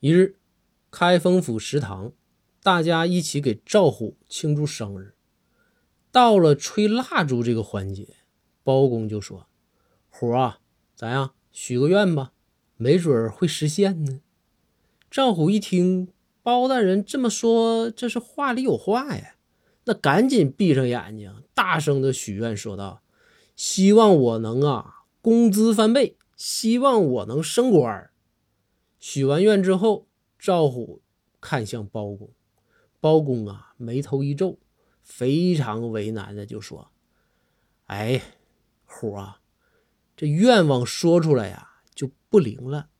一日，开封府食堂，大家一起给赵虎庆祝生日。到了吹蜡烛这个环节，包公就说：“虎啊，咋样？许个愿吧，没准会实现呢。”赵虎一听包大人这么说，这是话里有话呀，那赶紧闭上眼睛，大声的许愿说道：“希望我能啊，工资翻倍，希望我能升官。”许完愿之后，赵虎看向包公，包公啊，眉头一皱，非常为难的就说：“哎，虎啊，这愿望说出来呀就不灵了。